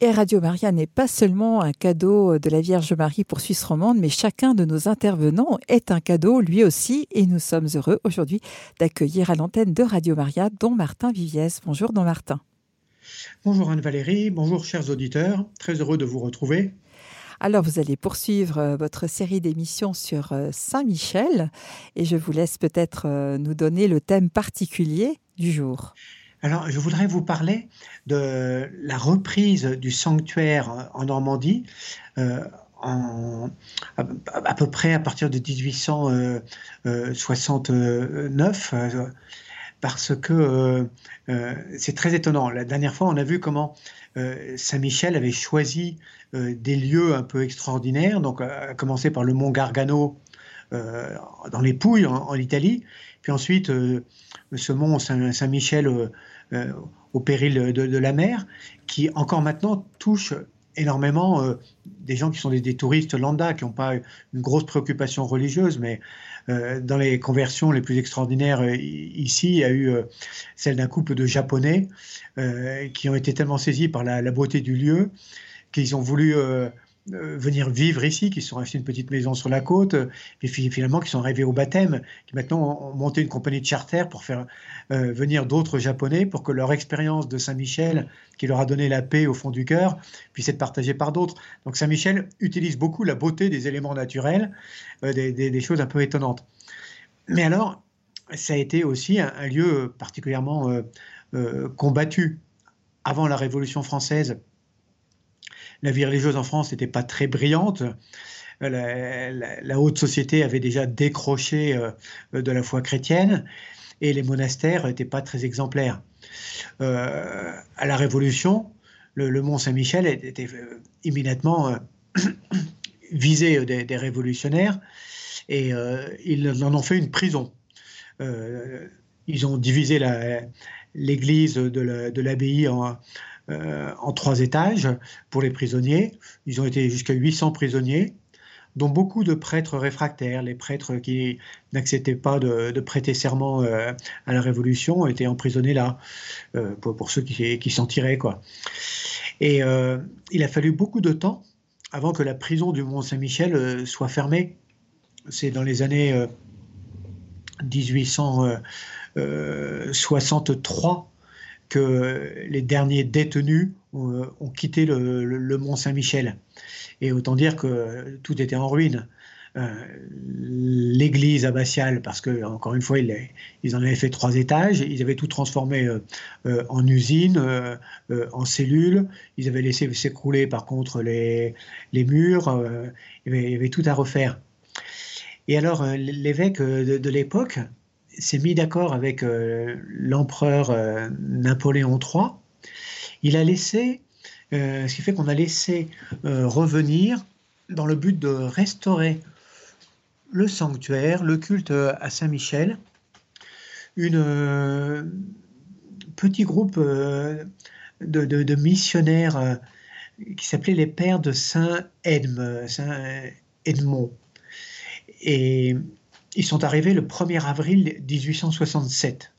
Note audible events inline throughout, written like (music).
Et Radio Maria n'est pas seulement un cadeau de la Vierge Marie pour Suisse romande, mais chacun de nos intervenants est un cadeau lui aussi. Et nous sommes heureux aujourd'hui d'accueillir à l'antenne de Radio Maria Don Martin Viviès. Bonjour Don Martin. Bonjour Anne-Valérie, bonjour chers auditeurs, très heureux de vous retrouver. Alors, vous allez poursuivre euh, votre série d'émissions sur euh, Saint-Michel et je vous laisse peut-être euh, nous donner le thème particulier du jour. Alors, je voudrais vous parler de la reprise du sanctuaire en Normandie. Euh, à, peu près à partir de 1869, euh, parce que euh, c'est très étonnant. La dernière fois, on a vu comment Saint-Michel avait choisi des lieux un peu extraordinaires, donc à commencer par le mont Gargano dans les Pouilles en, Italie, puis ensuite ce mont Saint-Michel euh, au péril de, la mer, qui encore maintenant touche énormément euh, des gens qui sont des, touristes lambda, qui n'ont pas une grosse préoccupation religieuse, mais euh, dans les conversions les plus extraordinaires ici, il y a eu celle d'un couple de Japonais qui ont été tellement saisis par la, beauté du lieu qu'ils ont voulu euh, venir vivre ici, qui sont achetés une petite maison sur la côte, et finalement qui sont arrivés au baptême, qui maintenant ont monté une compagnie de charter pour faire euh, venir d'autres Japonais, pour que leur expérience de Saint-Michel, qui leur a donné la paix au fond du cœur, puisse être partagée par d'autres. Donc Saint-Michel utilise beaucoup la beauté des éléments naturels, euh, des, choses un peu étonnantes. Mais alors, ça a été aussi un, lieu particulièrement combattu. Avant la Révolution française, la vie religieuse en France n'était pas très brillante. La, haute société avait déjà décroché euh, de la foi chrétienne et les monastères n'étaient pas très exemplaires. Euh, à la Révolution, le, Mont Saint-Michel était euh, immédiatement (clears throat) visé des, révolutionnaires et ils en ont fait une prison. ils ont divisé l'église de l'abbaye en, euh, en trois étages pour les prisonniers. Ils ont été jusqu'à 800 prisonniers, dont beaucoup de prêtres réfractaires. Les prêtres qui n'acceptaient pas de, prêter serment euh, à la Révolution étaient emprisonnés là, euh, pour, ceux qui, s'en tiraient. Et il a fallu beaucoup de temps avant que la prison du Mont-Saint-Michel soit fermée. C'est dans les années 1863 que les derniers détenus ont, quitté le, Mont Saint-Michel. Et autant dire que tout était en ruine. Euh, l'église abbatiale, parce que encore une fois, ils, en avaient fait trois étages, ils avaient tout transformé euh, euh, en usine, en cellules, ils avaient laissé s'écrouler par contre les, murs, il y, avait, tout à refaire. Et alors, l'évêque de l'époque, s'est mis d'accord avec euh, l'empereur euh, Napoléon III. Il a laissé, euh, ce qui fait qu'on a laissé revenir dans le but de restaurer le sanctuaire, le culte à Saint-Michel, une petit groupe de, missionnaires qui s'appelait les Pères de Saint-Edme, Saint-Edmond. Et ils sont arrivés le 1er avril 1867.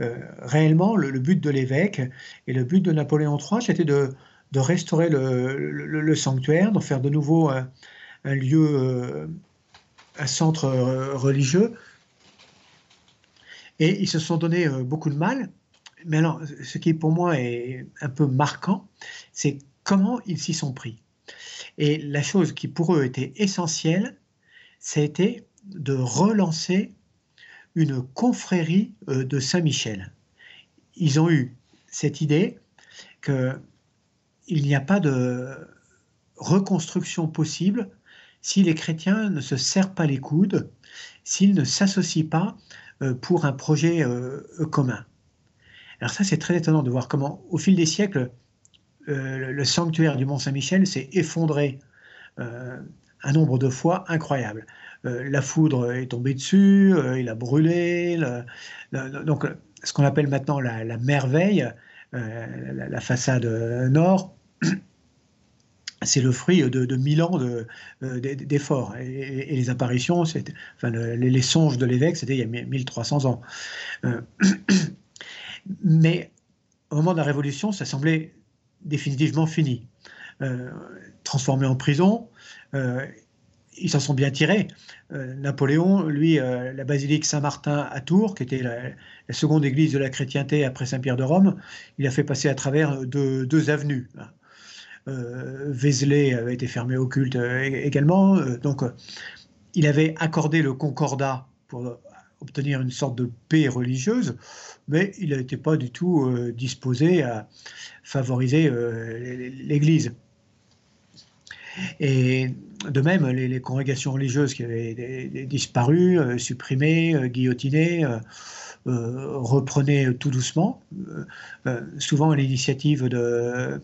Euh, réellement, le, but de l'évêque et le but de Napoléon III, c'était de, restaurer le, sanctuaire, d'en faire de nouveau un, lieu, euh, un centre euh, religieux. Et ils se sont donné beaucoup de mal. Mais alors, ce qui pour moi est un peu marquant, c'est comment ils s'y sont pris. Et la chose qui pour eux était essentielle, c'était de relancer une confrérie euh, de Saint-Michel. Ils ont eu cette idée qu'il n'y a pas de reconstruction possible si les chrétiens ne se serrent pas les coudes, s'ils ne s'associent pas euh, pour un projet euh, commun. Alors ça, c'est très étonnant de voir comment, au fil des siècles, le sanctuaire du Mont Saint-Michel s'est effondré un nombre de fois incroyable. Euh, la foudre est tombée dessus, euh, il a brûlé. donc, ce qu'on appelle maintenant la, merveille, euh, la, façade nord, (clears throat) c'est le fruit de, mille ans d'efforts. et, les apparitions, les, songes de l'évêque, c'était il y a 1300 ans. (clears throat) mais au moment de la Révolution, ça semblait définitivement fini. transformés en prison. Ils s'en sont bien tirés. Napoléon, lui, la basilique Saint-Martin à Tours, qui était la, seconde église de la chrétienté après Saint-Pierre de Rome, il a fait passer à travers deux avenues. Hein. Vézelay avait été fermé au culte également. donc, il avait accordé le concordat pour obtenir une sorte de paix religieuse, mais il n'était pas du tout euh, disposé à favoriser euh, l'Église. Et de même, les, congrégations religieuses qui avaient disparu, euh, supprimées, guillotinées, reprenaient tout doucement, souvent à l'initiative de,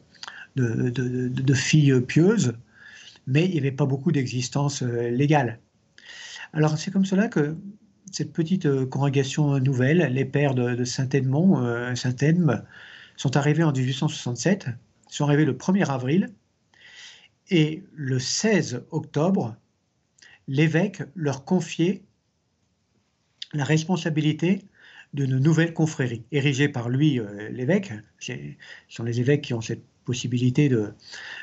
de, filles pieuses, mais il n'y avait pas beaucoup d'existence légale. Alors c'est comme cela que cette petite euh, congrégation nouvelle, les pères de, Saint-Edmond, euh, Saint-Edme, sont arrivés en 1867, sont arrivés le 1er avril, et le 16 octobre, l'évêque leur confiait la responsabilité d'une nouvelle confrérie, érigée par lui, euh, l'évêque. Ce sont les évêques qui ont cette possibilité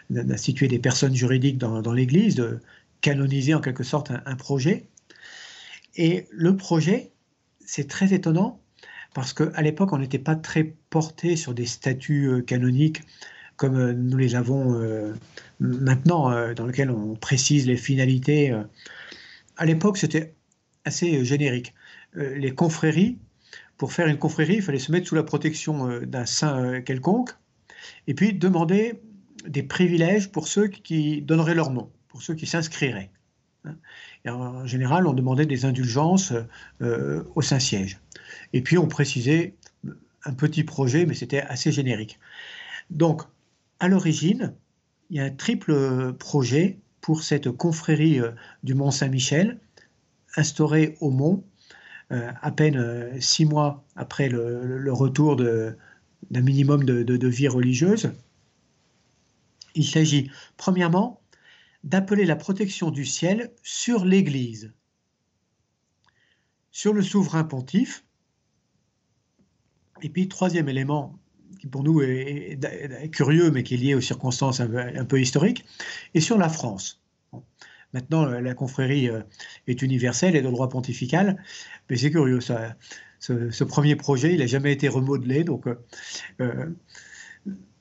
d'instituer des personnes juridiques dans, l'Église, de canoniser en quelque sorte un projet. Et le projet, c'est très étonnant parce qu'à l'époque, on n'était pas très porté sur des statuts euh, canoniques comme euh, nous les avons euh, maintenant, dans lesquels on précise les finalités. À l'époque, c'était assez générique. Les confréries, pour faire une confrérie, il fallait se mettre sous la protection d'un saint quelconque, et puis demander des privilèges pour ceux qui donneraient leur nom, pour ceux qui s'inscriraient. Hein en général, on demandait des indulgences euh, au Saint-Siège. Et puis, on précisait un petit projet, mais c'était assez générique. Donc, à l'origine, il y a un triple projet pour cette confrérie euh, du Mont Saint-Michel, instaurée au Mont, euh, à peine six mois après le, retour d'un minimum de vie religieuse. Il s'agit, premièrement, d'appeler la protection du ciel sur l'Église, sur le souverain pontife, et puis troisième élément qui pour nous est, curieux mais qui est lié aux circonstances un peu, historiques, et sur la France. Maintenant, la confrérie euh, est universelle et de droit pontifical, mais c'est curieux, ça, ce, premier projet, il n'a jamais été remodelé, donc euh, euh,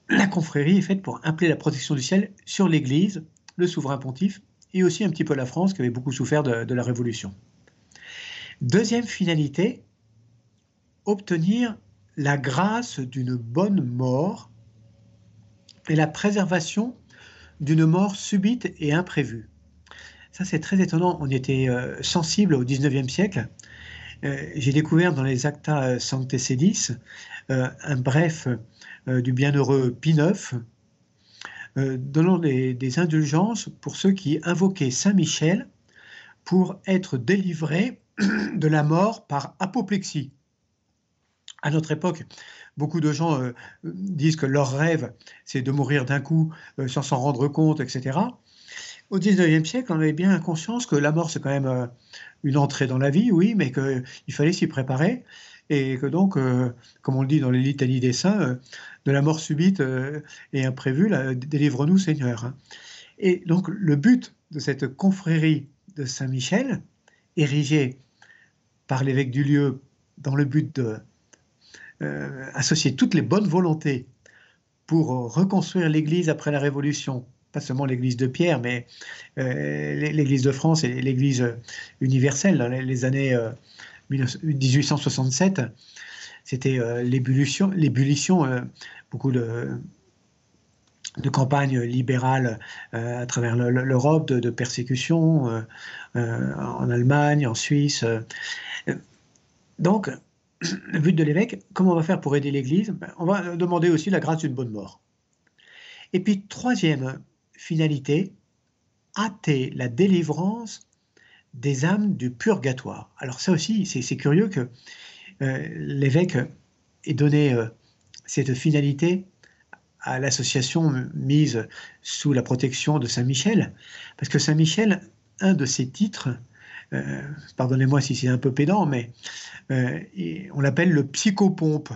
la confrérie est faite pour appeler la protection du ciel sur l'Église le souverain pontife, et aussi un petit peu la France qui avait beaucoup souffert de, la Révolution. Deuxième finalité, obtenir la grâce d'une bonne mort et la préservation d'une mort subite et imprévue. Ça, c'est très étonnant. On était euh, sensible au 19e siècle. Euh, j'ai découvert dans les Acta Sancte Sedis euh, un bref du bienheureux Pie IX donnant des, indulgences pour ceux qui invoquaient Saint Michel pour être délivrés (clears throat) de la mort par apoplexie. À notre époque, beaucoup de gens euh, disent que leur rêve, c'est de mourir d'un coup euh, sans s'en rendre compte, etc. Au 19e siècle, on avait bien conscience que la mort, c'est quand même une entrée dans la vie, oui, mais qu'il fallait s'y préparer et que donc, comme on le dit dans les litanies des saints, de la mort subite euh, et imprévue, délivre-nous Seigneur. Hein. Et donc le but de cette confrérie de Saint-Michel, érigée par l'évêque du lieu dans le but de euh, associer toutes les bonnes volontés pour reconstruire l'Église après la Révolution, pas seulement l'Église de Pierre, mais euh, l'Église de France et l'Église universelle dans les années 1867, c'était l'ébullition, beaucoup de, campagnes libérales euh, à travers l'Europe, de, persécutions euh, euh, en Allemagne, en Suisse. Donc, le but de l'évêque, comment on va faire pour aider l'Église? Ben, On va demander aussi la grâce d'une bonne mort. Et puis, troisième finalité, hâter la délivrance des âmes du purgatoire. Alors ça aussi, c'est curieux que l'évêque ait donné cette finalité à l'association mise sous la protection de Saint-Michel. Parce que Saint-Michel, un de ses titres, euh, pardonnez-moi si c'est un peu pédant, mais euh, on l'appelle le psychopompe.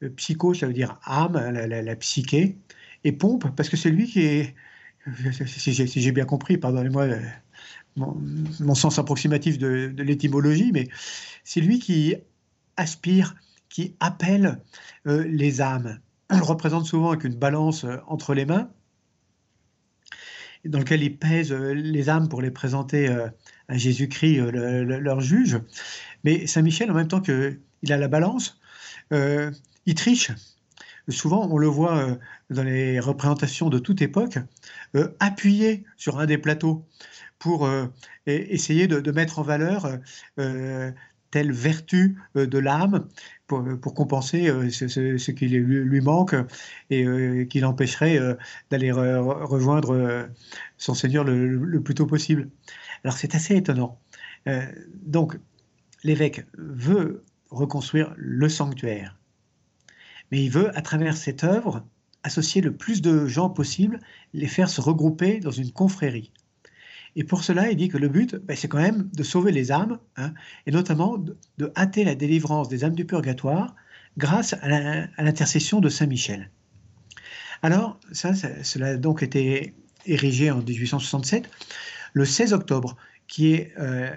Le psycho, ça veut dire âme, la, psyché, et pompe, parce que c'est lui qui est, si j'ai bien compris, pardonnez-moi mon, sens approximatif de, l'étymologie, mais c'est lui qui aspire, qui appelle euh, les âmes. On le représente souvent avec une balance euh, entre les mains, dans lequel il pèse euh, les âmes pour les présenter à Jésus-Christ, leur juge. Mais Saint Michel, en même temps qu'il a la balance, il triche. Souvent, on le voit dans les représentations de toute époque, appuyé sur un des plateaux pour euh, essayer de, mettre en valeur euh, telle vertu euh, de l'âme pour, compenser ce, qui lui, manque et qui l'empêcherait d'aller rejoindre son Seigneur le, plus tôt possible. Alors c'est assez étonnant. donc l'évêque veut reconstruire le sanctuaire, mais il veut, à travers cette œuvre, associer le plus de gens possible, les faire se regrouper dans une confrérie. Et pour cela, il dit que le but, ben, c'est quand même de sauver les âmes, hein, et notamment de, hâter la délivrance des âmes du purgatoire grâce à l'intercession de Saint Michel. Alors, ça, cela a donc été érigé en 1867, le 16 octobre, qui est euh,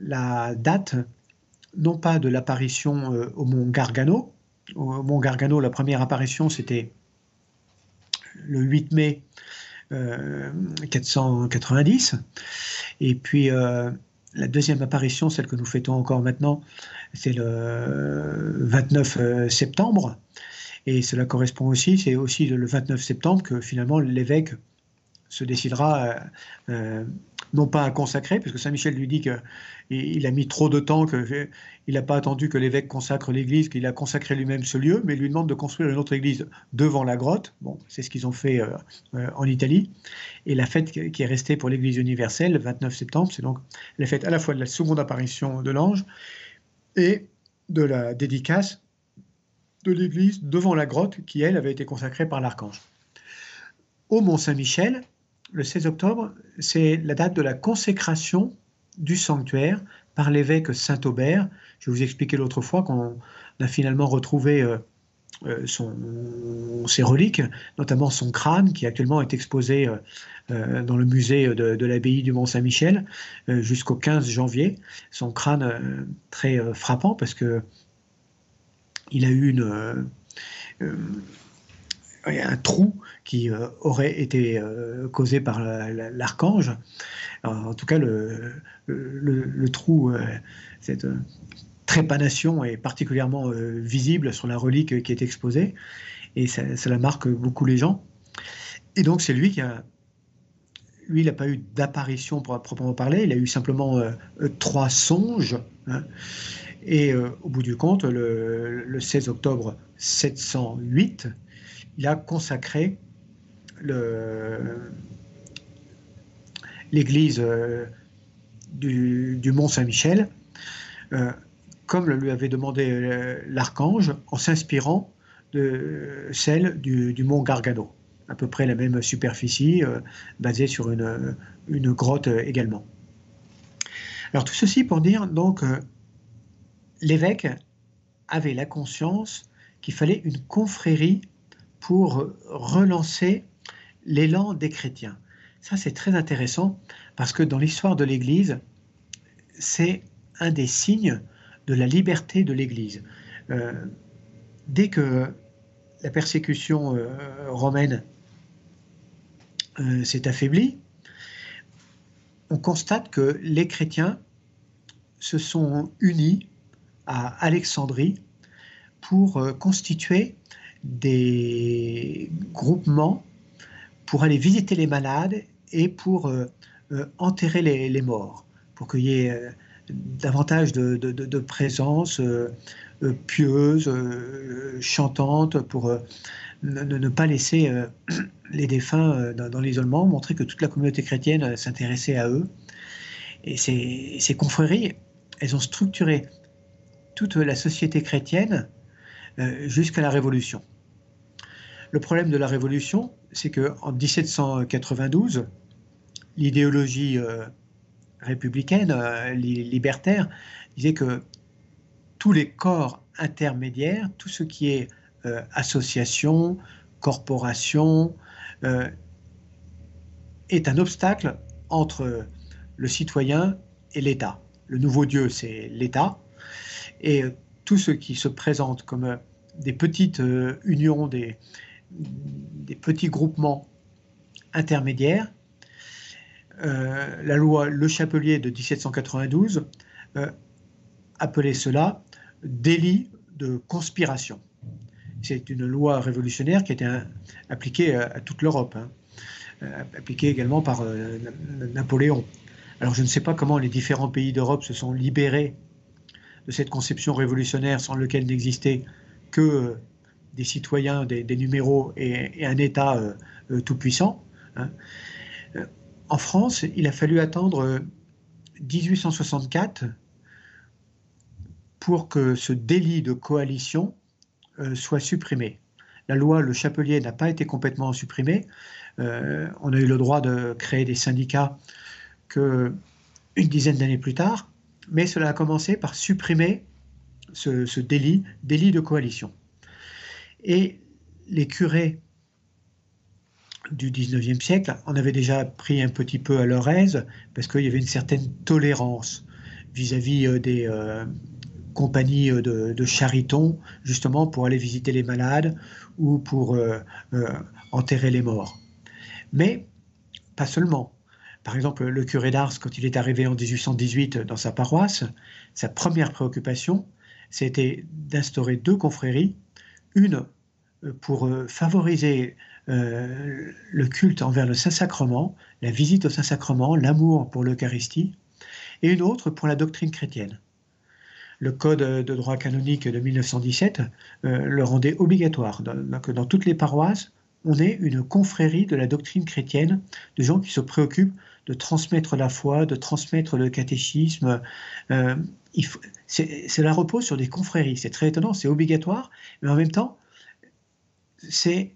la date non pas de l'apparition euh, au mont Gargano. Au mont Gargano, la première apparition, c'était le 8 mai 490. Euh, Et puis euh, la deuxième apparition, celle que nous fêtons encore maintenant, c'est le 29 euh, septembre. Et cela correspond aussi, c'est aussi le 29 septembre que finalement l'évêque se décidera non pas à consacrer, parce que Saint Michel lui dit qu'il a mis trop de temps, qu'il n'a pas attendu que l'évêque consacre l'église, qu'il a consacré lui-même ce lieu, mais lui demande de construire une autre église devant la grotte. Bon, c'est ce qu'ils ont fait euh, euh, en Italie. Et la fête qui est restée pour l'église universelle, le 29 septembre, c'est donc la fête à la fois de la seconde apparition de l'ange et de la dédicace de l'église devant la grotte qui, elle, avait été consacrée par l'archange. Au Mont Saint-Michel, le 16 octobre, c'est la date de la consécration du sanctuaire par l'évêque Saint-Aubert. Je vous expliqué l'autre fois qu'on a finalement retrouvé euh, euh, ses reliques, notamment son crâne qui actuellement est exposé euh, dans le musée de, l'abbaye du Mont-Saint-Michel jusqu'au 15 janvier. Son crâne très frappant parce que il a eu une un trou qui euh, aurait été euh, causé par l'archange. En tout cas, le, trou, euh, cette trépanation est particulièrement visible sur la relique qui est exposée, et ça, la marque beaucoup les gens. Et donc, c'est lui qui a. Lui, il n'a pas eu d'apparition pour proprement parler, il a eu simplement trois songes. Hein. et au bout du compte, le 16 octobre 708, il a consacré l'église euh, du, Mont Saint-Michel, euh, comme le lui avait demandé euh, l'archange, en s'inspirant de celle du, Mont Gargano, à peu près la même superficie, basée sur une, grotte également. Alors tout ceci pour dire donc l'évêque avait la conscience qu'il fallait une confrérie pour relancer l'élan des chrétiens. Ça, c'est très intéressant parce que dans l'histoire de l'Église, c'est un des signes de la liberté de l'Église. Euh, dès que la persécution euh, romaine euh, s'est affaiblie, on constate que les chrétiens se sont unis à Alexandrie pour constituer des groupements pour aller visiter les malades et pour euh, euh, enterrer les, morts, pour qu'il y ait euh, davantage de, présence pieuse, chantante, pour ne, pas laisser (clears throat) les défunts dans, l'isolement, montrer que toute la communauté chrétienne s'intéressait à eux. Et ces, ces confréries, elles ont structuré toute la société chrétienne jusqu'à la Révolution. Le problème de la Révolution, c'est qu'en 1792, l'idéologie euh, républicaine, euh, libertaire, disait que tous les corps intermédiaires, tout ce qui est euh, association, corporation, est un obstacle entre le citoyen et l'État. Le nouveau Dieu, c'est l'État. Et tout ce qui se présente comme des petites unions, des, des petits groupements intermédiaires, euh, la loi Le Chapelier de 1792 euh, appelait cela délit de conspiration. C'est une loi révolutionnaire qui a été appliquée à, toute l'Europe, hein. euh, appliquée également par Napoléon. Alors je ne sais pas comment les différents pays d'Europe se sont libérés de cette conception révolutionnaire sans lequel n'existait que des citoyens, des, numéros et, un État tout-puissant. Hein. En France, il a fallu attendre 1864 pour que ce délit de coalition euh, soit supprimé. La loi Le Chapelier n'a pas été complètement supprimée. Euh, on a eu le droit de créer des syndicats que une dizaine d'années plus tard, mais cela a commencé par supprimer ce, ce délit, délit de coalition. Et les curés du 19e siècle, on avait déjà pris un petit peu à leur aise parce qu'il y avait une certaine tolérance vis-à-vis euh, des euh, compagnies euh, de, charitons, justement pour aller visiter les malades ou pour enterrer les morts. Mais pas seulement. Par exemple, le curé d'Ars, quand il est arrivé en 1818 dans sa paroisse, sa première préoccupation, c'était d'instaurer deux confréries, une pour favoriser euh, le culte envers le Saint-Sacrement, la visite au Saint-Sacrement, l'amour pour l'Eucharistie, et une autre pour la doctrine chrétienne. Le Code de droit canonique de 1917 euh, le rendait obligatoire. Dans, dans toutes les paroisses, on est une confrérie de la doctrine chrétienne, de gens qui se préoccupent de transmettre la foi, de transmettre le catéchisme. Euh, cela repose sur des confréries. C'est très étonnant, c'est obligatoire, mais en même temps, c'est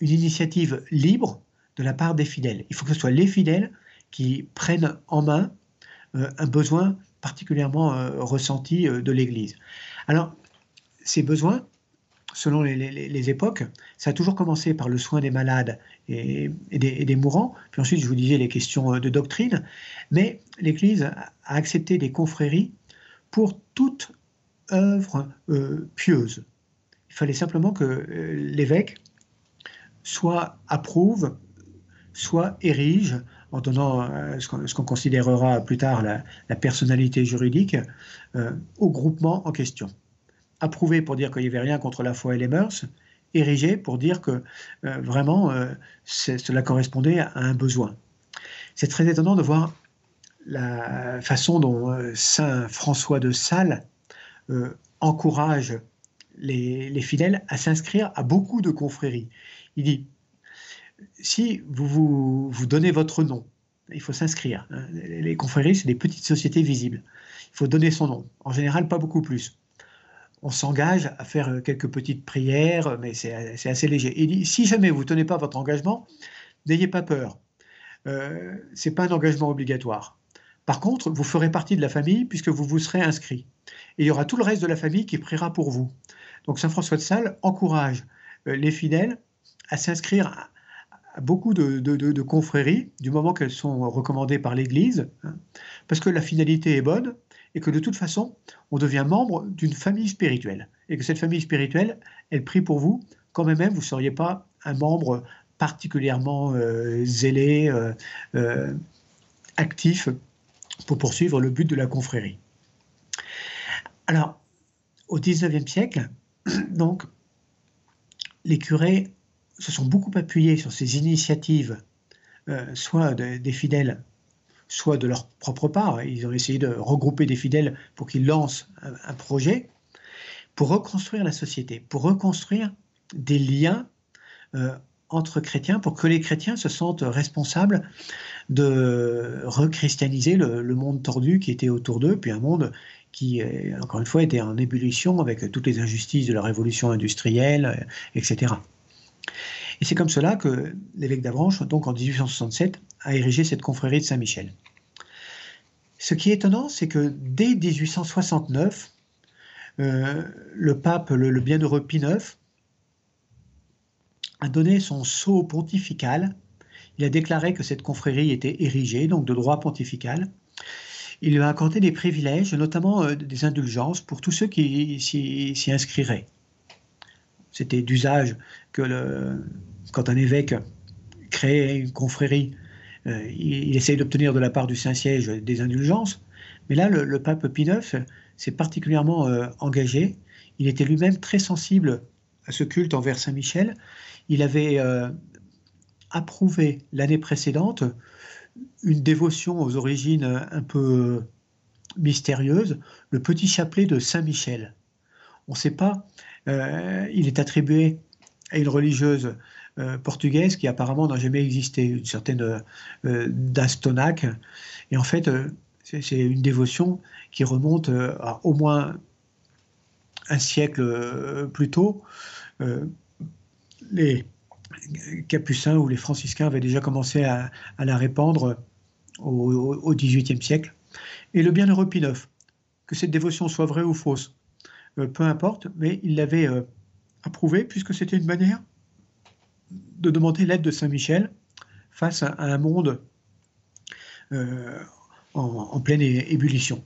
une initiative libre de la part des fidèles. Il faut que ce soit les fidèles qui prennent en main euh, un besoin particulièrement euh, ressenti euh, de l'Église. Alors, ces besoins, selon les, époques, ça a toujours commencé par le soin des malades et, des, mourants, puis ensuite, je vous disais, les questions de doctrine, mais l'Église a accepté des confréries pour toute œuvre pieuse. Il fallait simplement que l'évêque soit approuve, soit érige, en donnant euh, ce qu'on considérera plus tard la, personnalité juridique, euh, au groupement en question. Approuvé pour dire qu'il n'y avait rien contre la foi et les mœurs, érigé pour dire que euh, vraiment cela correspondait à un besoin. C'est très étonnant de voir la façon dont Saint François de Sales encourage les, fidèles à s'inscrire à beaucoup de confréries. Il dit, si vous, vous, donnez votre nom, il faut s'inscrire. Hein. Les confréries, c'est des petites sociétés visibles. Il faut donner son nom. En général, pas beaucoup plus. On s'engage à faire quelques petites prières, mais c'est assez léger. Il dit, si jamais vous ne tenez pas votre engagement, n'ayez pas peur. Euh, ce n'est pas un engagement obligatoire. Par contre, vous ferez partie de la famille puisque vous vous serez inscrit. Et il y aura tout le reste de la famille qui priera pour vous. Donc Saint François de Sales encourage euh, les fidèles à s'inscrire à beaucoup de, confréries, du moment qu'elles sont recommandées par l'Église, hein, parce que la finalité est bonne et que de toute façon, on devient membre d'une famille spirituelle. Et que cette famille spirituelle, elle prie pour vous, quand même vous ne seriez pas un membre particulièrement euh, zélé, euh, actif pour poursuivre le but de la confrérie. Alors, au XIXe siècle, (clears throat) donc, les curés se sont beaucoup appuyés sur ces initiatives, euh, soit des fidèles, soit de leur propre part. Ils ont essayé de regrouper des fidèles pour qu'ils lancent un, projet pour reconstruire la société, pour reconstruire des liens euh, entre chrétiens, pour que les chrétiens se sentent responsables de rechristianiser le, le monde tordu qui était autour d'eux, puis un monde qui, encore une fois, était en ébullition avec toutes les injustices de la révolution industrielle, euh, etc. Et c'est comme cela que l'évêque d'Avranches, donc en 1867, a érigé cette confrérie de Saint-Michel. Ce qui est étonnant, c'est que dès 1869, euh, le pape, le, bienheureux Pie IX, a donné son sceau pontifical. Il a déclaré que cette confrérie était érigée, donc de droit pontifical. Il lui a accordé des privilèges, notamment euh, des indulgences pour tous ceux qui s'y inscriraient. C'était d'usage que quand un évêque créait une confrérie, euh, il, essaye d'obtenir de la part du Saint-Siège des indulgences. Mais là, le, pape Pie IX s'est particulièrement euh, engagé. Il était lui-même très sensible à ce culte envers Saint-Michel. Il avait euh, approuvé l'année précédente une dévotion aux origines un peu mystérieuses, le petit chapelet de Saint-Michel. On ne sait pas, euh, il est attribué à une religieuse euh, portugaise qui apparemment n'a jamais existé, une certaine d'Astonac. Et en fait, c'est une dévotion qui remonte à au moins un siècle plus tôt, les capucins ou les franciscains avaient déjà commencé à, la répandre au XVIIIe siècle. Et le bienheureux Pie que cette dévotion soit vraie ou fausse, euh, peu importe, mais il l'avait euh, approuvé puisque c'était une manière de demander l'aide de Saint Michel face à, un monde euh, en, pleine ébullition.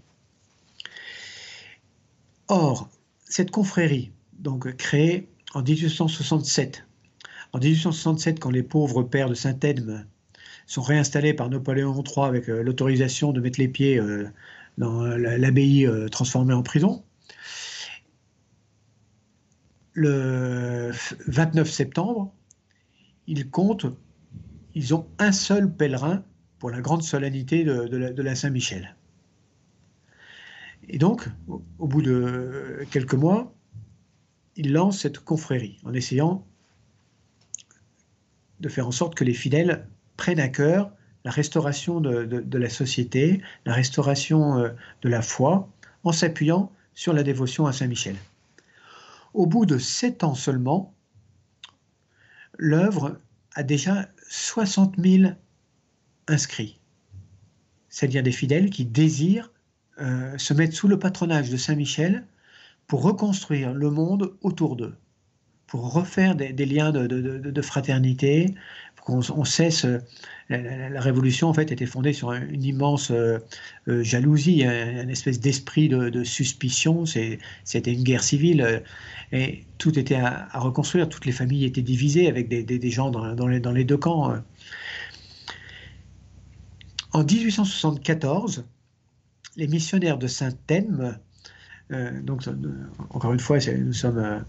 Or, cette confrérie, donc créée en 1867 en 1867, quand les pauvres pères de Saint-Edme sont réinstallés par Napoléon III avec euh, l'autorisation de mettre les pieds euh, dans l'abbaye euh, transformée en prison, le 29 septembre, ils comptent, ils ont un seul pèlerin pour la grande solennité de, la, Saint-Michel. Et donc, au bout de quelques mois, ils lancent cette confrérie en essayant de faire en sorte que les fidèles prennent à cœur la restauration de, la société, la restauration euh, de la foi, en s'appuyant sur la dévotion à Saint Michel. Au bout de sept ans seulement, l'œuvre a déjà 60 000 inscrits, c'est-à-dire des fidèles qui désirent euh, se mettre sous le patronage de Saint Michel pour reconstruire le monde autour d'eux pour refaire des, liens de, fraternité, pour qu'on cesse. Euh, la, révolution en fait était fondée sur une immense euh, euh, jalousie, une espèce d'esprit de, suspicion. C'était une guerre civile et tout était à, reconstruire. Toutes les familles étaient divisées avec des, gens dans, les, dans, les, deux camps. En 1874, les missionnaires de Saint-Thème, donc encore une fois, nous sommes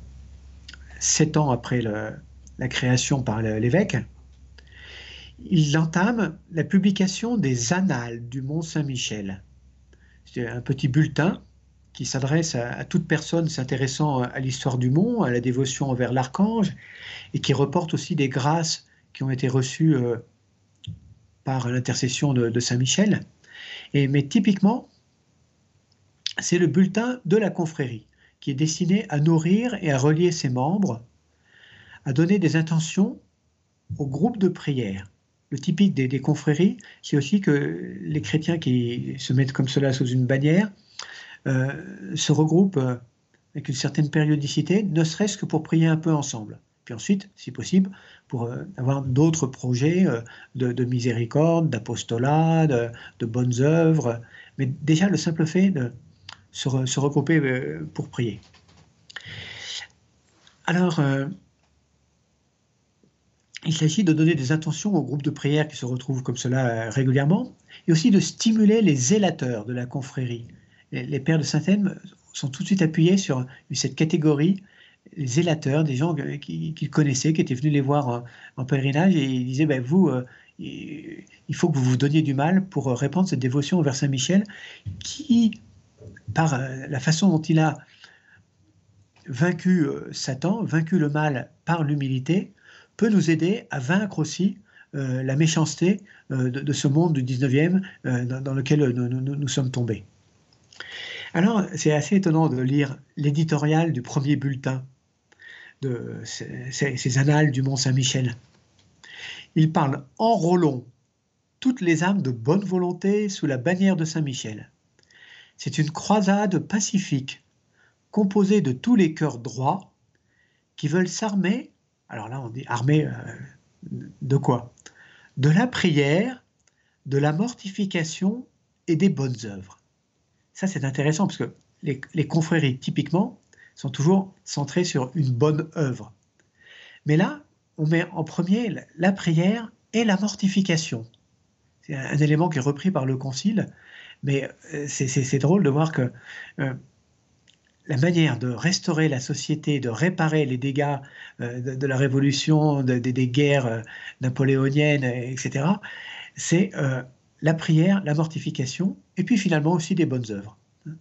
sept ans après la création par l'évêque, il entame la publication des Annales du Mont Saint-Michel. C'est un petit bulletin qui s'adresse à, toute personne s'intéressant à l'histoire du mont, à la dévotion envers l'archange, et qui reporte aussi des grâces qui ont été reçues euh, par l'intercession de, Saint-Michel. mais typiquement, c'est le bulletin de la confrérie qui est destiné à nourrir et à relier ses membres, à donner des intentions au groupe de prière. Le typique des, confréries, c'est aussi que les chrétiens qui se mettent comme cela sous une bannière euh, se regroupent euh, avec une certaine périodicité, ne serait-ce que pour prier un peu ensemble. Puis ensuite, si possible, pour euh, avoir d'autres projets de, miséricorde, d'apostolat, de, bonnes œuvres. Mais déjà, le simple fait de, se, regrouper euh, pour prier. Alors, euh, il s'agit de donner des intentions aux groupes de prière qui se retrouvent comme cela euh, régulièrement, et aussi de stimuler les zélateurs de la confrérie. Les, pères de Saint-Thème sont tout de suite appuyés sur cette catégorie, les zélateurs, des gens qu'ils connaissaient, qui étaient venus les voir en, pèlerinage, et ils disaient, ben, vous, il faut que vous vous donniez du mal pour répandre cette dévotion vers Saint-Michel, qui par euh, la façon dont il a vaincu euh, Satan, vaincu le mal par l'humilité, peut nous aider à vaincre aussi euh, la méchanceté de, ce monde du 19e dans, lequel nous, sommes tombés. Alors, c'est assez étonnant de lire l'éditorial du premier bulletin de ces, annales du Mont Saint-Michel. Il parle Enrôlons toutes les âmes de bonne volonté sous la bannière de Saint-Michel. C'est une croisade pacifique, composée de tous les cœurs droits qui veulent s'armer Alors là, on dit armé de quoi? De la prière, de la mortification et des bonnes œuvres. Ça, c'est intéressant parce que les, les, confréries, typiquement, sont toujours centrées sur une bonne œuvre. Mais là, on met en premier la prière et la mortification. C'est un élément qui est repris par le Concile, mais euh, c'est drôle de voir que euh, la manière de restaurer la société, de réparer les dégâts euh, de, la Révolution, des guerres napoléoniennes, etc., c'est la prière, la mortification, et puis finalement aussi des bonnes œuvres, hein,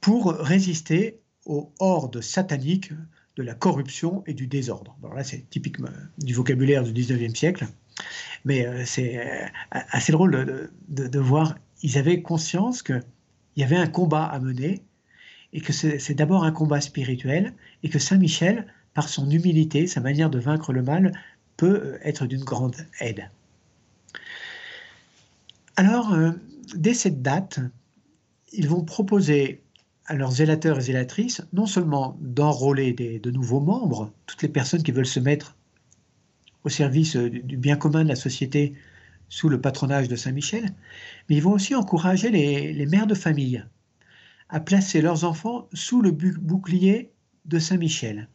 pour résister aux hordes sataniques de la corruption et du désordre. Alors là, c'est typiquement du vocabulaire du 19e siècle, mais c'est assez drôle de, voir, ils avaient conscience qu'il y avait un combat à mener, et que c'est d'abord un combat spirituel, et que Saint Michel, par son humilité, sa manière de vaincre le mal, peut euh, être d'une grande aide. Alors, dès cette date, ils vont proposer à leurs zélateurs et zélatrices non seulement d'enrôler de nouveaux membres, toutes les personnes qui veulent se mettre au service du bien commun de la société sous le patronage de Saint-Michel, mais ils vont aussi encourager les, mères de famille à placer leurs enfants sous le bouclier de Saint-Michel,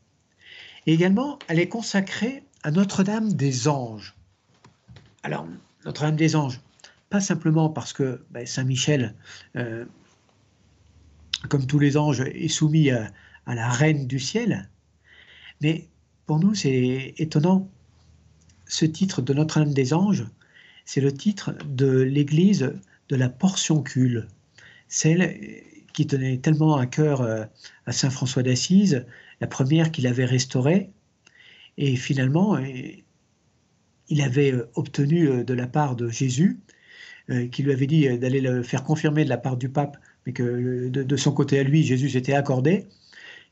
et également à les consacrer à Notre-Dame des Anges. Alors, Notre-Dame des Anges, pas simplement parce que ben, Saint-Michel euh, comme tous les anges, est soumis à, la reine du ciel. Mais pour nous, c'est étonnant. Ce titre de Notre-Dame des Anges, c'est le titre de l'église de la Portioncule, celle qui tenait tellement à cœur euh, à Saint François d'Assise, la première qu'il avait restaurée. Et finalement, il avait euh, obtenu euh, de la part de Jésus, qui lui avait dit d'aller le faire confirmer de la part du pape mais que de, son côté à lui, Jésus s'était accordé,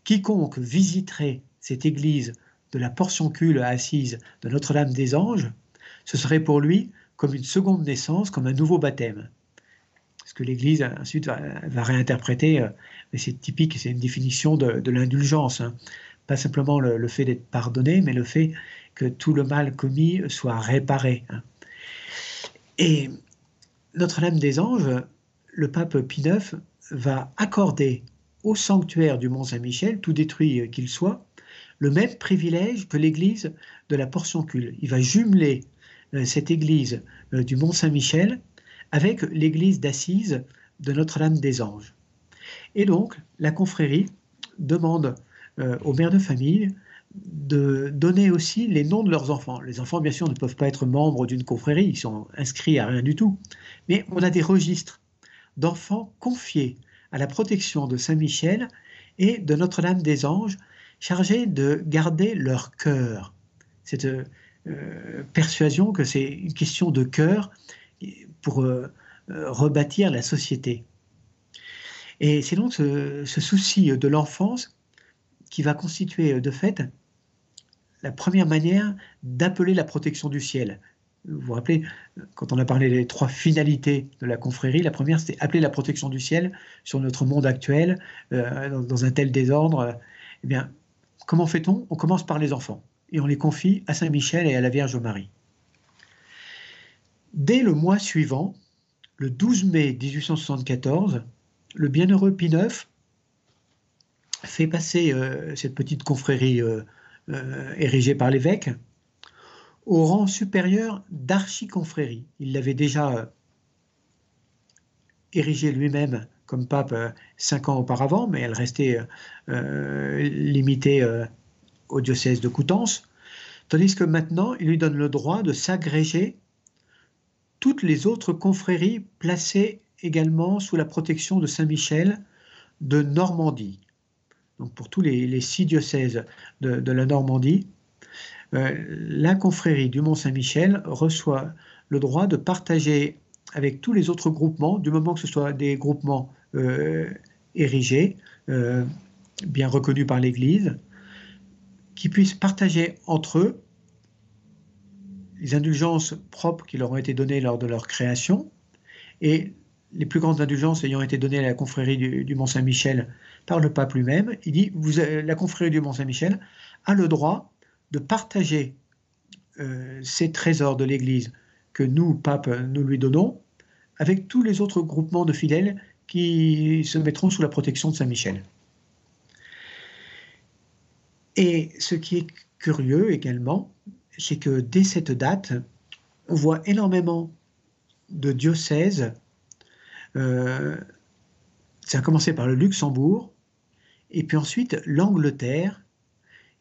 quiconque visiterait cette église de la portioncule assise de Notre-Dame des Anges, ce serait pour lui comme une seconde naissance, comme un nouveau baptême. Ce que l'Église ensuite va, réinterpréter, euh, mais c'est typique, c'est une définition de, l'indulgence. Hein. Pas simplement le, fait d'être pardonné, mais le fait que tout le mal commis soit réparé. Hein. Et Notre-Dame des Anges le pape Pie IX va accorder au sanctuaire du Mont Saint-Michel, tout détruit qu'il soit, le même privilège que l'église de la Portioncule. Il va jumeler cette église euh, du Mont Saint-Michel avec l'église d'Assise de Notre-Dame des Anges. Et donc, la confrérie demande euh, aux mères de famille de donner aussi les noms de leurs enfants. Les enfants, bien sûr, ne peuvent pas être membres d'une confrérie, ils sont inscrits à rien du tout. Mais on a des registres d'enfants confiés à la protection de Saint Michel et de Notre-Dame des Anges, chargés de garder leur cœur. Euh, persuasion que c'est une question de cœur pour euh, euh, rebâtir la société. Et c'est donc ce souci de l'enfance qui va constituer de fait la première manière d'appeler la protection du ciel. Vous vous rappelez, quand on a parlé des trois finalités de la confrérie, la première c'était appeler la protection du ciel sur notre monde actuel, euh, dans, un tel désordre. Eh bien, comment fait-on? On commence par les enfants et on les confie à Saint Michel et à la Vierge Marie. Dès le mois suivant, le 12 mai 1874, le bienheureux Pie fait passer euh, cette petite confrérie euh, érigée par l'évêque au rang supérieur d'archiconfrérie. Il l'avait déjà euh, érigée lui-même comme pape euh, cinq ans auparavant, mais elle restait euh, limitée au diocèse de Coutances, tandis que maintenant, il lui donne le droit de s'agréger toutes les autres confréries placées également sous la protection de Saint-Michel de Normandie. Donc pour tous les, six diocèses de la Normandie, euh, la confrérie du Mont-Saint-Michel reçoit le droit de partager avec tous les autres groupements, du moment que ce soit des groupements euh, érigés, euh, bien reconnus par l'Église, qui puissent partager entre eux les indulgences propres qui leur ont été données lors de leur création et les plus grandes indulgences ayant été données à la confrérie du, Mont-Saint-Michel par le pape lui-même, il dit vous, la confrérie du Mont-Saint-Michel a le droit de partager ces trésors de l'Église que nous, pape, nous lui donnons, avec tous les autres groupements de fidèles qui se mettront sous la protection de Saint Michel. Et ce qui est curieux également, c'est que dès cette date, on voit énormément de diocèses. Euh, ça a commencé par le Luxembourg, et puis ensuite l'Angleterre,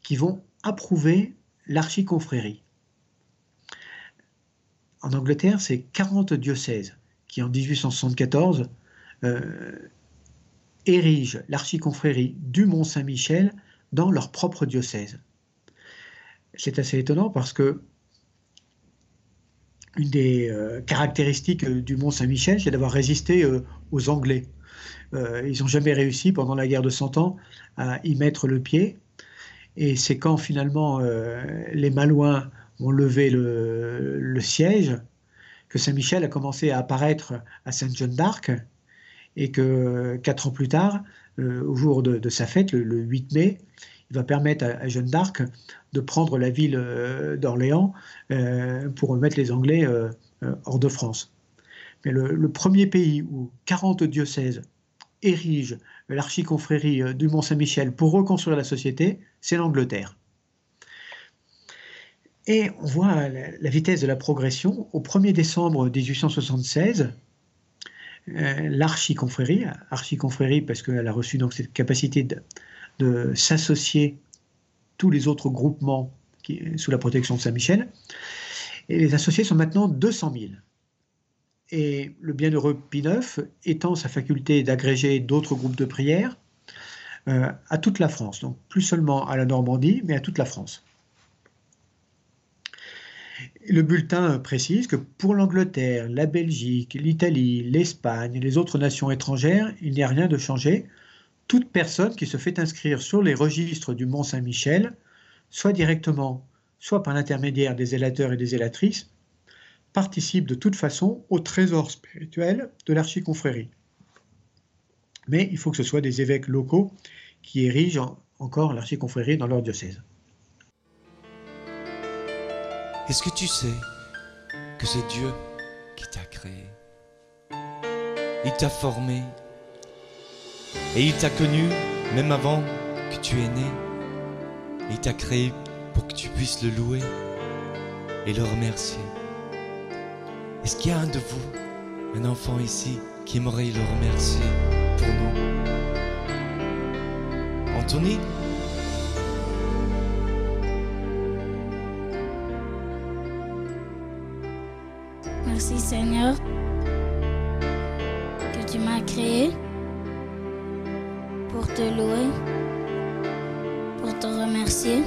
qui vont approuver l'archiconfrérie. En Angleterre, c'est 40 diocèses qui, en 1874, euh, érigent l'archiconfrérie du Mont-Saint-Michel dans leur propre diocèse. C'est assez étonnant parce que une des euh, caractéristiques du Mont Saint-Michel, c'est d'avoir résisté euh, aux Anglais. Euh, ils n'ont jamais réussi pendant la guerre de Cent Ans à y mettre le pied. Et c'est quand finalement les Malouins ont levé le, siège que Saint-Michel a commencé à apparaître à Sainte-Jeanne d'Arc et que quatre ans plus tard, au jour de, sa fête, le, 8 mai, il va permettre à, Jeanne d'Arc de prendre la ville euh, d'Orléans euh, pour mettre les Anglais euh, hors de France. Mais le, premier pays où 40 diocèses érigent l'archiconfrérie du Mont-Saint-Michel pour reconstruire la société, c'est l'Angleterre. Et on voit la, vitesse de la progression. Au 1er décembre 1876, l'archiconfrérie, archiconfrérie parce qu'elle a reçu donc cette capacité de, s'associer tous les autres groupements sous la protection de Saint-Michel. Et les associés sont maintenant 200 000. Et le bienheureux Pie étend sa faculté d'agréger d'autres groupes de prière euh, à toute la France, donc plus seulement à la Normandie, mais à toute la France. Le bulletin précise que pour l'Angleterre, la Belgique, l'Italie, l'Espagne et les autres nations étrangères, il n'y a rien de changé toute personne qui se fait inscrire sur les registres du Mont Saint-Michel, soit directement, soit par l'intermédiaire des zélateurs et des zélatrices, participe de toute façon au trésor spirituel de l'archiconfrérie. Mais il faut que ce soit des évêques locaux qui érigent encore l'archiconfrérie dans leur diocèse. Est-ce que tu sais que c'est Dieu qui t'a créé? Il t'a formé et il t'a connu même avant que tu es né. Il t'a créé pour que tu puisses le louer et le remercier. Est-ce qu'il y a un de vous, un enfant ici, qui aimerait le remercier pour nous? Anthony Merci Seigneur que tu m'as créé pour te louer, pour te remercier.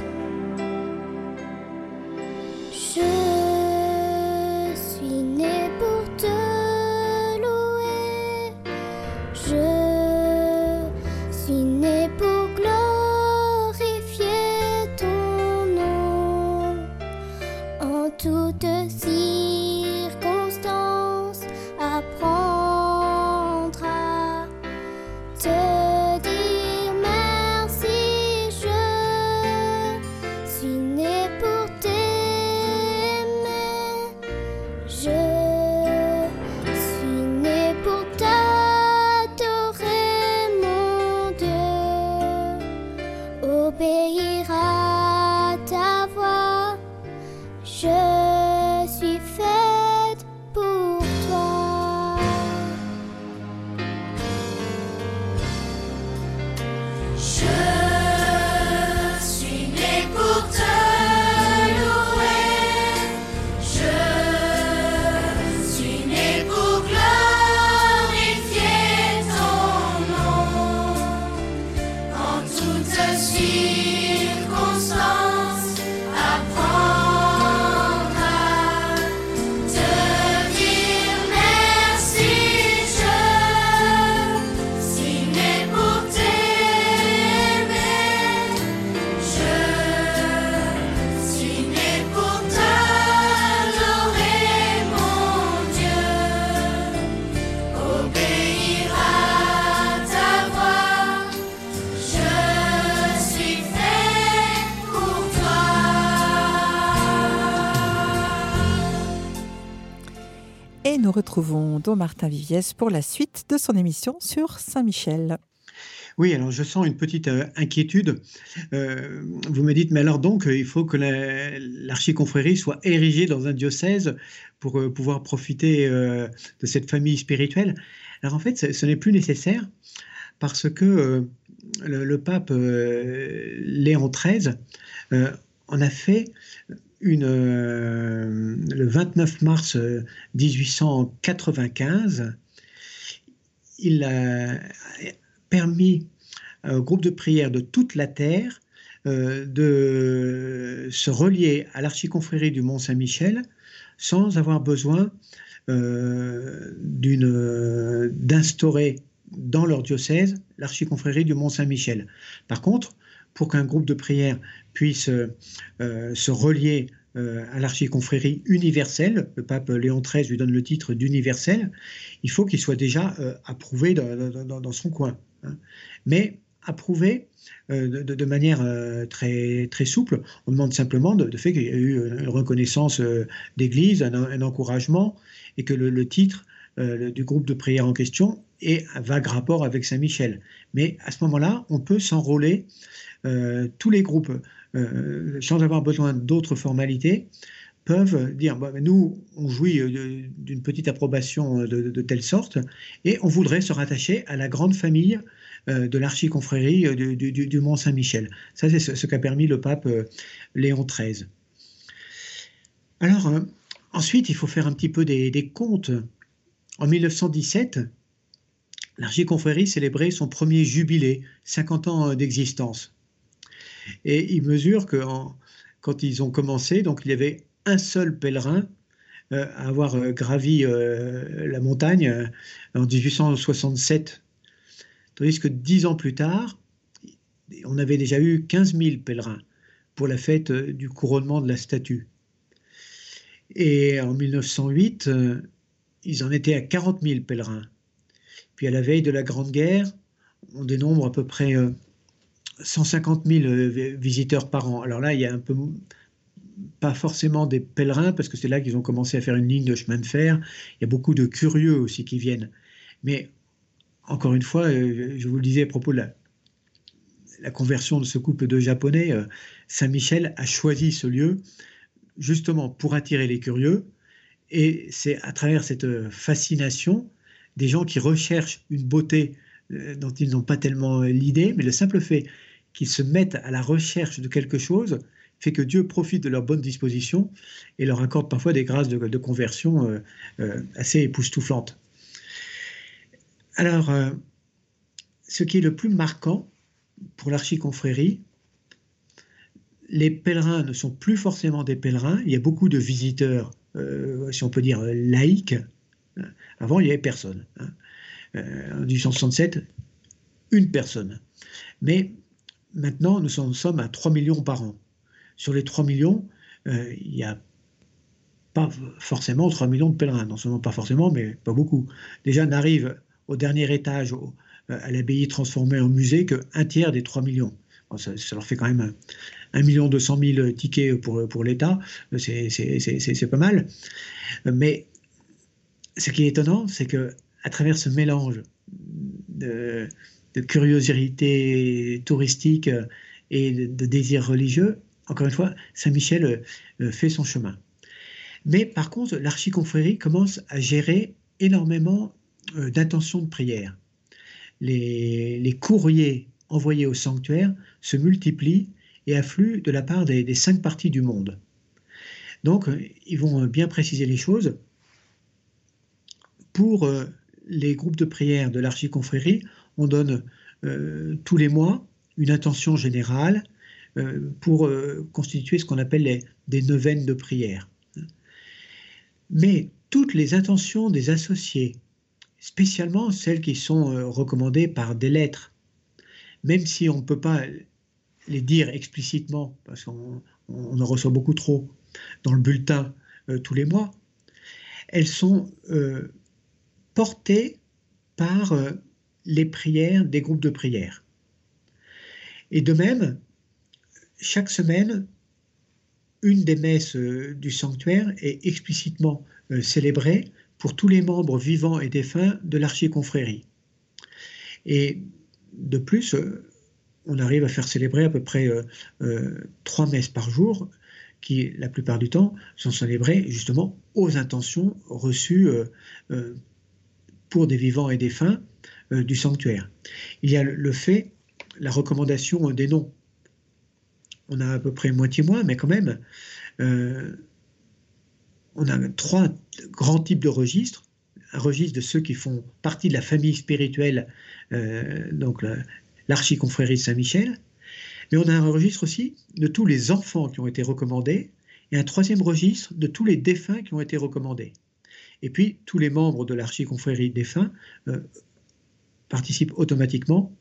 Martin Viviès pour la suite de son émission sur Saint-Michel. Oui, alors je sens une petite euh, inquiétude. Euh, vous me dites, mais alors donc, il faut que l'archiconfrérie soit érigée dans un diocèse pour euh, pouvoir profiter de cette famille spirituelle? Alors en fait, ce, n'est plus nécessaire parce que le, pape Léon XIII en a fait une, le 29 mars 1895, il a permis au groupe de prière de toute la terre euh, de se relier à l'archiconfrérie du Mont Saint-Michel sans avoir besoin euh, d'instaurer dans leur diocèse l'archiconfrérie du Mont Saint-Michel. Par contre, pour qu'un groupe de prière puisse euh, se relier euh, à l'archiconfrérie universelle, le pape Léon XIII lui donne le titre d'universel, il faut qu'il soit déjà euh, approuvé dans, son coin. Hein. Mais approuvé de, manière très, très souple. On demande simplement de, fait qu'il y a eu une reconnaissance d'église, un, encouragement, et que le, titre du groupe de prière en question est un vague rapport avec Saint-Michel. Mais à ce moment-là, on peut s'enrôler euh, tous les groupes, euh, sans avoir besoin d'autres formalités, peuvent dire bah, nous, on jouit euh, d'une petite approbation de, telle sorte, et on voudrait se rattacher à la grande famille de l'archiconfrérie du, du, Mont Saint-Michel. Ça, c'est ce, qu'a permis le pape Léon XIII. Alors, ensuite, il faut faire un petit peu des, des comptes. En 1917, l'archiconfrérie célébrait son premier jubilé, 50 ans d'existence. Et ils mesurent que quand ils ont commencé, donc il y avait un seul pèlerin euh, à avoir euh, gravi euh, la montagne en 1867. Tandis que dix ans plus tard, on avait déjà eu 15 000 pèlerins pour la fête du couronnement de la statue. Et en 1908, ils en étaient à 40 000 pèlerins. Puis à la veille de la Grande Guerre, on dénombre à peu près 150 000 euh, visiteurs par an. Alors là, il y a un peu pas forcément des pèlerins, parce que c'est là qu'ils ont commencé à faire une ligne de chemin de fer. Il y a beaucoup de curieux aussi qui viennent. Mais encore une fois, euh, je vous le disais à propos de la, conversion de ce couple de Japonais, euh, Saint-Michel a choisi ce lieu justement pour attirer les curieux. Et c'est à travers cette fascination des gens qui recherchent une beauté dont ils n'ont pas tellement l'idée, mais le simple fait qu'ils se mettent à la recherche de quelque chose fait que Dieu profite de leur bonne disposition et leur accorde parfois des grâces de, conversion euh, euh, assez époustouflantes. Alors, euh, ce qui est le plus marquant pour l'archiconfrérie, les pèlerins ne sont plus forcément des pèlerins, il y a beaucoup de visiteurs, si on peut dire laïcs. Avant, il n'y avait personne. Hein. en 1867, une personne. Mais Maintenant, nous sommes à 3 millions par an. Sur les 3 millions, euh, il n'y a pas forcément 3 millions de pèlerins. Non seulement pas forcément, mais pas beaucoup. Déjà, n'arrive au dernier étage, euh, à l'abbaye transformée en musée, qu'un tiers des 3 millions. ça, leur fait quand même 1 million 200 000 tickets pour, pour l'État. C'est pas mal. Mais ce qui est étonnant, c'est que à travers ce mélange de, de curiosité touristique euh, et de, désir religieux, encore une fois, Saint-Michel euh, euh, fait son chemin. Mais par contre, l'archiconfrérie commence à gérer énormément d'intentions de prière. Les, courriers envoyés au sanctuaire se multiplient et affluent de la part des, cinq parties du monde. Donc, ils vont bien préciser les choses. Pour les groupes de prière de l'archiconfrérie, on donne euh, tous les mois une intention générale euh, pour euh, constituer ce qu'on appelle des neuvaines de prière. Mais toutes les intentions des associés, spécialement celles qui sont recommandées par des lettres, même si on ne peut pas les dire explicitement, parce qu'on en reçoit beaucoup trop dans le bulletin tous les mois, elles sont portées par les prières des groupes de prière. Et de même, chaque semaine, une des messes euh, du sanctuaire est explicitement euh, célébrée pour tous les membres vivants et défunts de l'archiconfrérie. Et de plus, on arrive à faire célébrer à peu près trois messes par jour, qui, la plupart du temps, sont célébrées justement aux intentions reçues pour des vivants et défunts du sanctuaire. Il y a le fait, la recommandation des noms. On a à peu près moitié moins, mais quand même, on a trois grands types de registres. Un registre de ceux qui font partie de la famille spirituelle, euh, donc l'archiconfrérie Saint-Michel. Mais on a un registre aussi de tous les enfants qui ont été recommandés et un troisième registre de tous les défunts qui ont été recommandés. Et puis, tous les membres de l'archiconfrérie défunts euh, participent automatiquement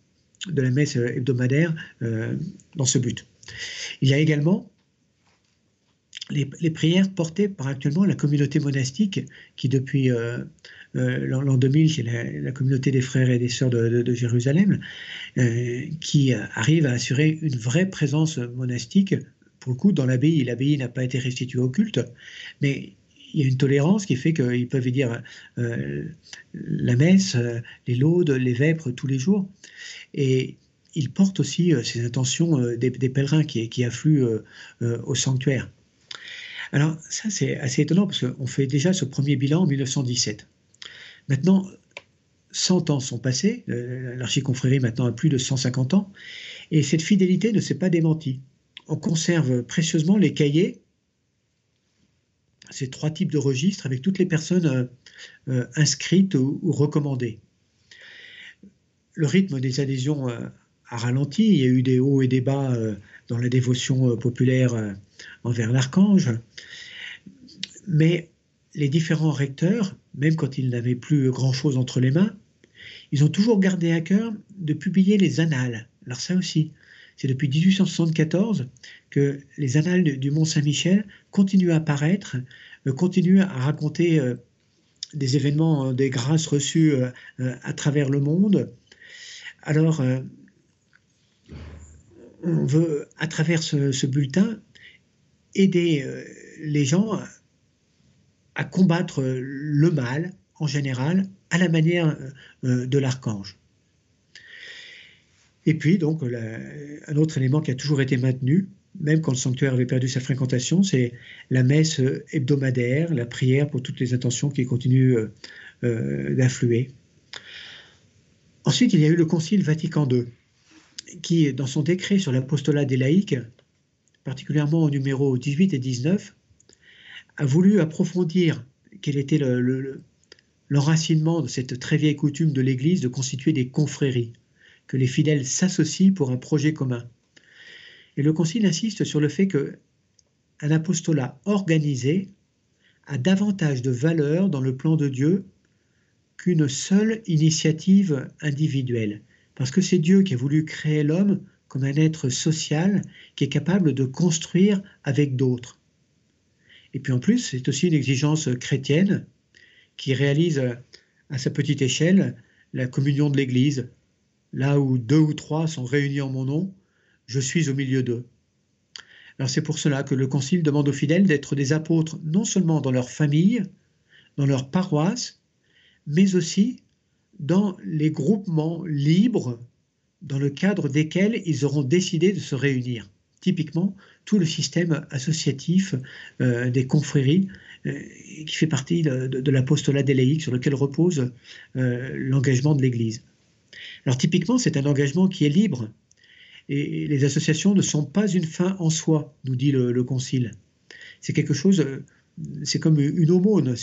de la messe hebdomadaire euh, dans ce but. Il y a également les, prières portées par actuellement la communauté monastique qui depuis euh, euh, l'an 2000, c'est la, communauté des frères et des sœurs de, Jérusalem, euh, qui arrive à assurer une vraie présence monastique. Pour le coup, dans l'abbaye, l'abbaye n'a pas été restituée au culte, mais il y a une tolérance qui fait qu'ils peuvent y dire la messe, les laudes, les vêpres tous les jours. Et ils portent aussi ces intentions des, pèlerins qui, qui affluent au sanctuaire. Alors ça c'est assez étonnant parce qu'on fait déjà ce premier bilan en 1917. Maintenant, 100 ans sont passés, l'archiconfrérie maintenant a plus de 150 ans, et cette fidélité ne s'est pas démentie. On conserve précieusement les cahiers, ces trois types de registres avec toutes les personnes euh, euh, inscrites ou, recommandées. Le rythme des adhésions euh, a ralenti, il y a eu des hauts et des bas dans la dévotion populaire envers l'archange. Mais les différents recteurs, même quand ils n'avaient plus grand-chose entre les mains, ils ont toujours gardé à cœur de publier les annales. Alors ça aussi, c'est depuis 1874 que les annales du Mont Saint-Michel continuent à apparaître, euh, continuent à raconter euh, des événements, euh, des grâces reçues à travers le monde. Alors, on veut, à travers ce bulletin, aider euh, les gens à combattre le mal en général à la manière euh, de l'archange. Et puis, donc, un autre élément qui a toujours été maintenu, même quand le sanctuaire avait perdu sa fréquentation, c'est la messe hebdomadaire, la prière pour toutes les intentions qui continuent euh, d'affluer. Ensuite, il y a eu le Concile Vatican II, qui, dans son décret sur l'apostolat des laïcs, particulièrement au numéro 18 et 19, a voulu approfondir quel était l'enracinement de cette très vieille coutume de l'Église de constituer des confréries, que les fidèles s'associent pour un projet commun. Et le Concile insiste sur le fait que un apostolat organisé a davantage de valeur dans le plan de Dieu qu'une seule initiative individuelle, parce que c'est Dieu qui a voulu créer l'homme comme un être social qui est capable de construire avec d'autres. Et puis en plus, c'est aussi une exigence chrétienne qui réalise à sa petite échelle la communion de l'Église. Là où deux ou trois sont réunis en mon nom, je suis au milieu d'eux. Alors c'est pour cela que le Concile demande aux fidèles d'être des apôtres non seulement dans leur famille, dans leur paroisse, mais aussi dans les groupements libres dans le cadre desquels ils auront décidé de se réunir. Typiquement, tout le système associatif euh, des confréries euh, qui fait partie de, l'apostolat déléique sur lequel repose euh, l'engagement de l'Église. Alors typiquement, c'est un engagement qui est libre et les associations ne sont pas une fin en soi, nous dit le, le Concile. C'est quelque chose, c'est comme une aumône,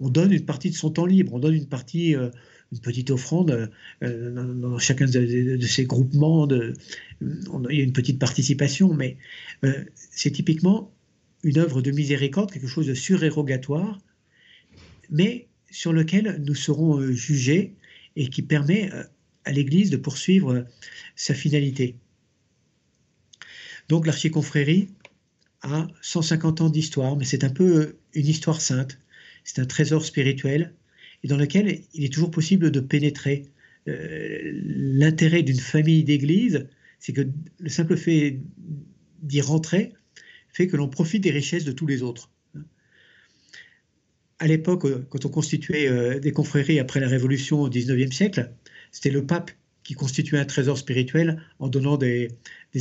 on donne une partie de son temps libre, on donne une partie une petite offrande euh, dans, chacun de, ces groupements. Il y a une petite participation, mais euh, c'est typiquement une œuvre de miséricorde, quelque chose de surérogatoire, mais sur lequel nous serons euh, jugés et qui permet à l'Église de poursuivre sa finalité. Donc l'archiconfrérie a 150 ans d'histoire, mais c'est un peu une histoire sainte. C'est un trésor spirituel et dans lequel il est toujours possible de pénétrer. Euh, l'intérêt d'une famille d'église, c'est que le simple fait d'y rentrer fait que l'on profite des richesses de tous les autres. à l'époque, quand on constituait des confréries après la Révolution au XIXe siècle, c'était le pape qui constituait un trésor spirituel en donnant des,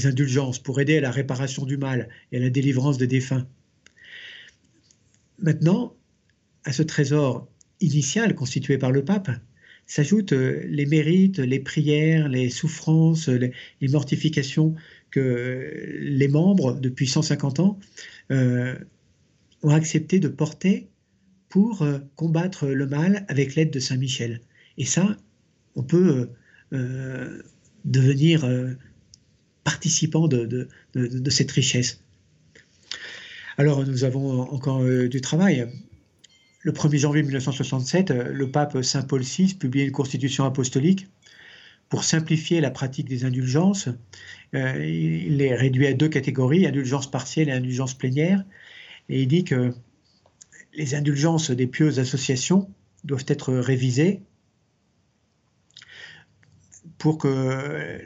indulgences pour aider à la réparation du mal et à la délivrance des défunts. Maintenant, à ce trésor initial constitué par le pape, s'ajoutent euh, les mérites, les prières, les souffrances, les, mortifications que les membres, depuis 150 ans, euh, ont accepté de porter pour euh, combattre le mal avec l'aide de Saint Michel. Et ça, on peut devenir participant de, cette richesse. Alors nous avons encore du travail. Le 1er janvier 1967, euh, le pape Saint Paul VI publiait une constitution apostolique pour simplifier la pratique des indulgences. Euh, il les réduit à deux catégories, indulgence partielle et indulgence plénière. Et il dit que les indulgences des pieuses associations doivent être révisées pour que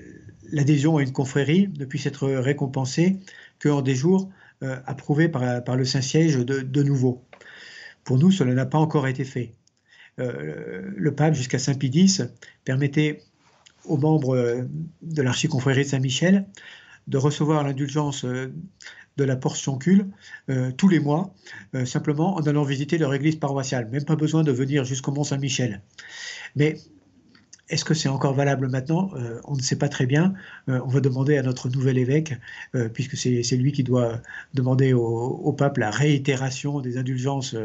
l'adhésion à une confrérie ne puisse être récompensée qu'en des jours euh, approuvés par, le Saint-Siège de nouveau. Pour nous, cela n'a pas encore été fait. Euh, le pape, jusqu'à Saint-Pie permettait aux membres euh, de l'archiconfrérie de Saint-Michel de recevoir l'indulgence euh, de la portion cul tous les mois, simplement en allant visiter leur église paroissiale. Même pas besoin de venir jusqu'au Mont Saint-Michel. Mais est-ce que c'est encore valable maintenant? Euh, On ne sait pas très bien. Euh, on va demander à notre nouvel évêque, euh, puisque c'est lui qui doit demander au, pape la réitération des indulgences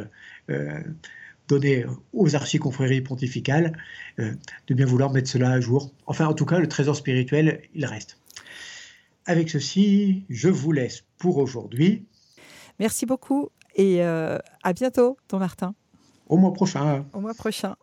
données aux archiconfréries pontificales, de bien vouloir mettre cela à jour. Enfin, en tout cas, le trésor spirituel, il reste. Avec ceci, je vous laisse pour aujourd'hui. Merci beaucoup et à bientôt, Don Martin. Au mois prochain. Au mois prochain.